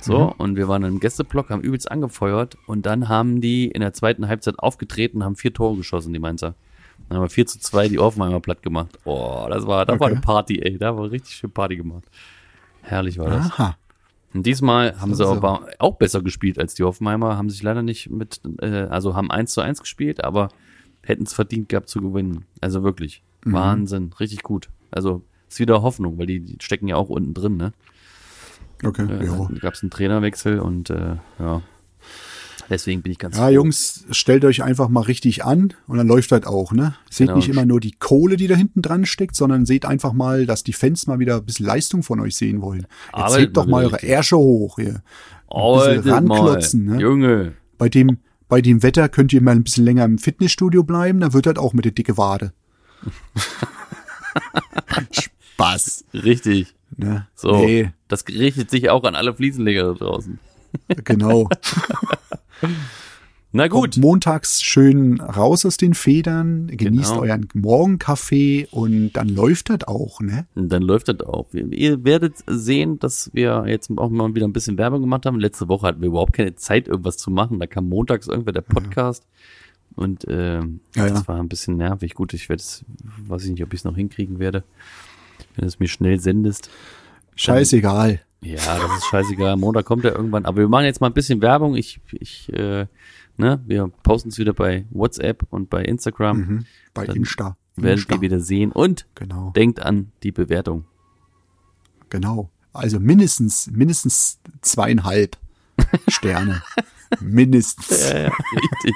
Speaker 1: So, und wir waren im Gästeblock, haben übelst angefeuert und dann haben die in der zweiten Halbzeit aufgetreten und haben vier Tore geschossen, die Mainzer. Dann haben wir 4 zu 2 die Offenheimer platt gemacht. Oh, das war, war
Speaker 2: Okay.
Speaker 1: eine Party, ey. Da war richtig schön Party gemacht. Herrlich war das.
Speaker 2: Aha.
Speaker 1: Und diesmal haben sie
Speaker 2: So.
Speaker 1: aber auch besser gespielt als die Hoffenheimer, haben sich leider nicht mit, äh, also haben 1 zu 1 gespielt, aber hätten es verdient gehabt zu gewinnen. Also wirklich.
Speaker 2: Mhm.
Speaker 1: Wahnsinn. Richtig gut. Also ist wieder Hoffnung, weil die, die stecken ja auch unten drin, ne?
Speaker 2: Okay,
Speaker 1: Äh,
Speaker 2: ja.
Speaker 1: Da gab es einen Trainerwechsel und äh, ja. Deswegen bin ich ganz
Speaker 2: Ja,
Speaker 1: froh.
Speaker 2: Jungs, stellt euch einfach mal richtig an und dann läuft das auch, ne? Seht
Speaker 1: Genau.
Speaker 2: nicht immer nur die Kohle, die da hinten dran steckt, sondern seht einfach mal, dass die Fans mal wieder ein bisschen Leistung von euch sehen wollen. Jetzt hebt doch
Speaker 1: mal
Speaker 2: eure. Ärsche hoch hier. Ein bisschen ranklotzen,
Speaker 1: mal.
Speaker 2: ne?
Speaker 1: Junge.
Speaker 2: Bei dem, bei dem Wetter könnt ihr mal ein bisschen länger im Fitnessstudio bleiben, dann wird das auch mit der dicke Wade. Spaß.
Speaker 1: Richtig.
Speaker 2: Ne?
Speaker 1: So.
Speaker 2: Nee,
Speaker 1: Das richtet sich auch an alle Fliesenleger da draußen.
Speaker 2: genau.
Speaker 1: Na
Speaker 2: Kommt
Speaker 1: gut.
Speaker 2: montags schön raus aus den Federn, genießt
Speaker 1: Genau.
Speaker 2: euren Morgenkaffee und dann läuft das auch, ne?
Speaker 1: Dann läuft das auch. Ihr- Ihr werdet sehen, dass wir jetzt auch mal wieder ein bisschen Werbung gemacht haben. Letzte Woche hatten wir überhaupt keine Zeit, irgendwas zu machen. Da kam montags irgendwer der Podcast. Und ähm,
Speaker 2: Ja,
Speaker 1: das
Speaker 2: ja.
Speaker 1: war ein bisschen nervig. Gut, ich werde es, weiß ich nicht, ob ich es noch hinkriegen werde, wenn du es mir schnell sendest.
Speaker 2: Scheißegal.
Speaker 1: Ja, das ist scheißegal. Montag kommt er irgendwann. Aber wir machen jetzt mal ein bisschen Werbung. Ich, ich, äh, ne, wir posten es wieder bei WhatsApp und bei Instagram.
Speaker 2: Mhm. Bei
Speaker 1: Dann
Speaker 2: Insta.
Speaker 1: Werdet
Speaker 2: Insta.
Speaker 1: ihr wieder sehen. Und
Speaker 2: Genau,
Speaker 1: denkt an die Bewertung.
Speaker 2: genau. Also mindestens, mindestens zweieinhalb Sterne. Mindestens.
Speaker 1: Ja, ja, richtig.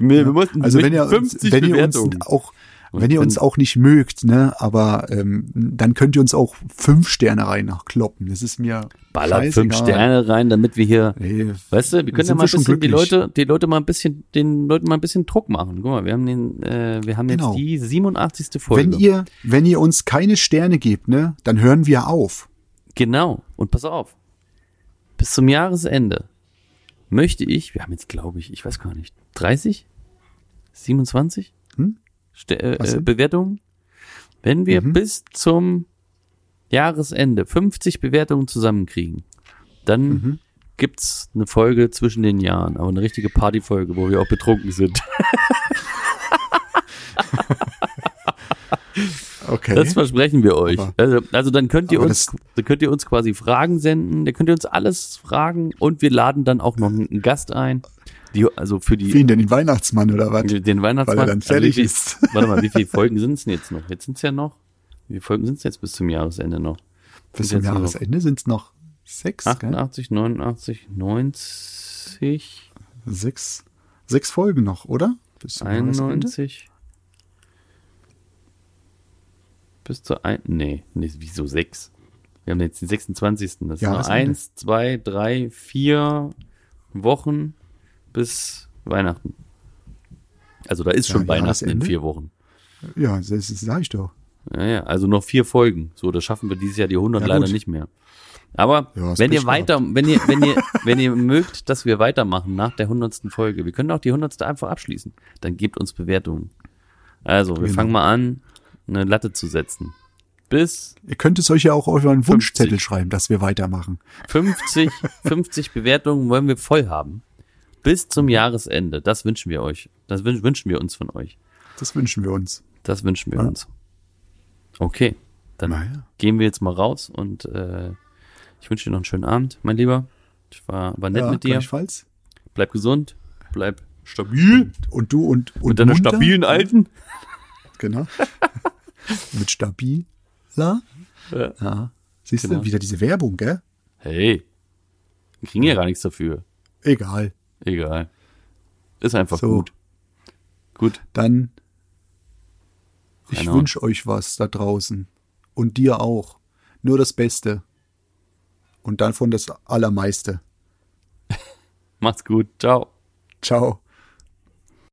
Speaker 1: Wir, wir mussten
Speaker 2: Also wenn ihr, uns,
Speaker 1: 50
Speaker 2: wenn ihr uns auch, wenn ihr uns auch nicht mögt, ne, aber ähm, dann könnt ihr uns auch fünf Sterne rein nachkloppen. Das ist mir
Speaker 1: Ballert
Speaker 2: scheißegal.
Speaker 1: fünf Sterne rein, damit wir hier,
Speaker 2: Nee,
Speaker 1: weißt du, wir können ja mal ein bisschen die. Leute, die Leute mal ein bisschen, den Leuten mal ein bisschen Druck machen. Guck mal, wir haben den, äh, wir haben
Speaker 2: Genau.
Speaker 1: jetzt die 87. Folge.
Speaker 2: wenn ihr, wenn ihr uns keine Sterne gebt, ne, dann hören wir auf.
Speaker 1: Genau. Und pass auf. Bis zum Jahresende möchte ich, wir haben jetzt, glaube ich, ich weiß gar nicht, 30? 27?
Speaker 2: Hm?
Speaker 1: Ste äh, äh? Bewertungen? Wenn wir
Speaker 2: Mhm.
Speaker 1: bis zum Jahresende 50 Bewertungen zusammenkriegen, dann
Speaker 2: Mhm.
Speaker 1: gibt's eine Folge zwischen den Jahren, aber eine richtige Partyfolge, wo wir auch betrunken sind.
Speaker 2: Okay.
Speaker 1: Das versprechen wir euch. Also, also dann könnt ihr
Speaker 2: aber
Speaker 1: uns, dann könnt ihr uns quasi Fragen senden, da könnt ihr uns alles fragen und wir laden dann auch noch einen Gast ein. Die, also für die
Speaker 2: Wen denn den Weihnachtsmann oder was?
Speaker 1: den Weihnachtsmann.
Speaker 2: Weil er dann
Speaker 1: Also
Speaker 2: fertig
Speaker 1: viel,
Speaker 2: ist.
Speaker 1: Warte mal, wie viele Folgen sind es denn jetzt noch? Jetzt sind es ja noch. Wie viele Folgen sind es jetzt bis zum Jahresende noch?
Speaker 2: Bis zum Jahresende sind es noch sechs, gell?
Speaker 1: 88, 89, 90,
Speaker 2: Sechs, sechs Folgen noch, oder? Bis zum Jahresende?
Speaker 1: 91. Bis zur ein, nee, nee, wieso sechs? Wir haben jetzt den 26. Das sind noch
Speaker 2: Jahresende.
Speaker 1: eins, zwei, drei, vier Wochen bis Weihnachten. Also da ist
Speaker 2: Ja,
Speaker 1: schon Weihnachten in vier Wochen.
Speaker 2: Ja, das, das sag ich doch.
Speaker 1: Ja, ja, also noch vier Folgen. So, das schaffen wir dieses Jahr die 100
Speaker 2: Ja,
Speaker 1: leider nicht mehr. Aber
Speaker 2: Ja,
Speaker 1: wenn ihr weiter, wenn ihr, wenn ihr, wenn ihr mögt, dass wir weitermachen nach der 100. Folge, wir können auch die 100. einfach abschließen. Dann gebt uns Bewertungen. Also, wir
Speaker 2: Genau.
Speaker 1: fangen mal an, eine Latte zu setzen. Bis
Speaker 2: Ihr könnt es euch ja auch auf euren
Speaker 1: 50.
Speaker 2: Wunschzettel schreiben, dass wir weitermachen.
Speaker 1: 50, 50 Bewertungen wollen wir voll haben. Bis zum Jahresende. Das wünschen wir euch. Das wün- wünschen wir uns von euch.
Speaker 2: Das wünschen wir uns.
Speaker 1: Das wünschen wir
Speaker 2: Ja.
Speaker 1: uns. Okay, dann
Speaker 2: Naja.
Speaker 1: gehen wir jetzt mal raus und äh, ich wünsche dir noch einen schönen Abend, mein Lieber. Ich war, war nett
Speaker 2: ja,
Speaker 1: mit dir.
Speaker 2: gleichfalls.
Speaker 1: Bleib gesund, bleib stabil.
Speaker 2: Und du und, und
Speaker 1: mit deiner
Speaker 2: munter.
Speaker 1: stabilen Alten.
Speaker 2: Genau. Mit stabiler.
Speaker 1: Ja.
Speaker 2: Ja. Siehst
Speaker 1: Genau.
Speaker 2: du, wieder diese Werbung, gell?
Speaker 1: Hey, wir kriegen ja gar nichts dafür.
Speaker 2: Egal.
Speaker 1: Egal. Ist einfach
Speaker 2: So.
Speaker 1: gut. Gut.
Speaker 2: Dann, ich wünsche euch was da draußen. Und dir auch. Nur das Beste. Und davon das Allermeiste.
Speaker 1: Macht's gut. Ciao.
Speaker 2: Ciao.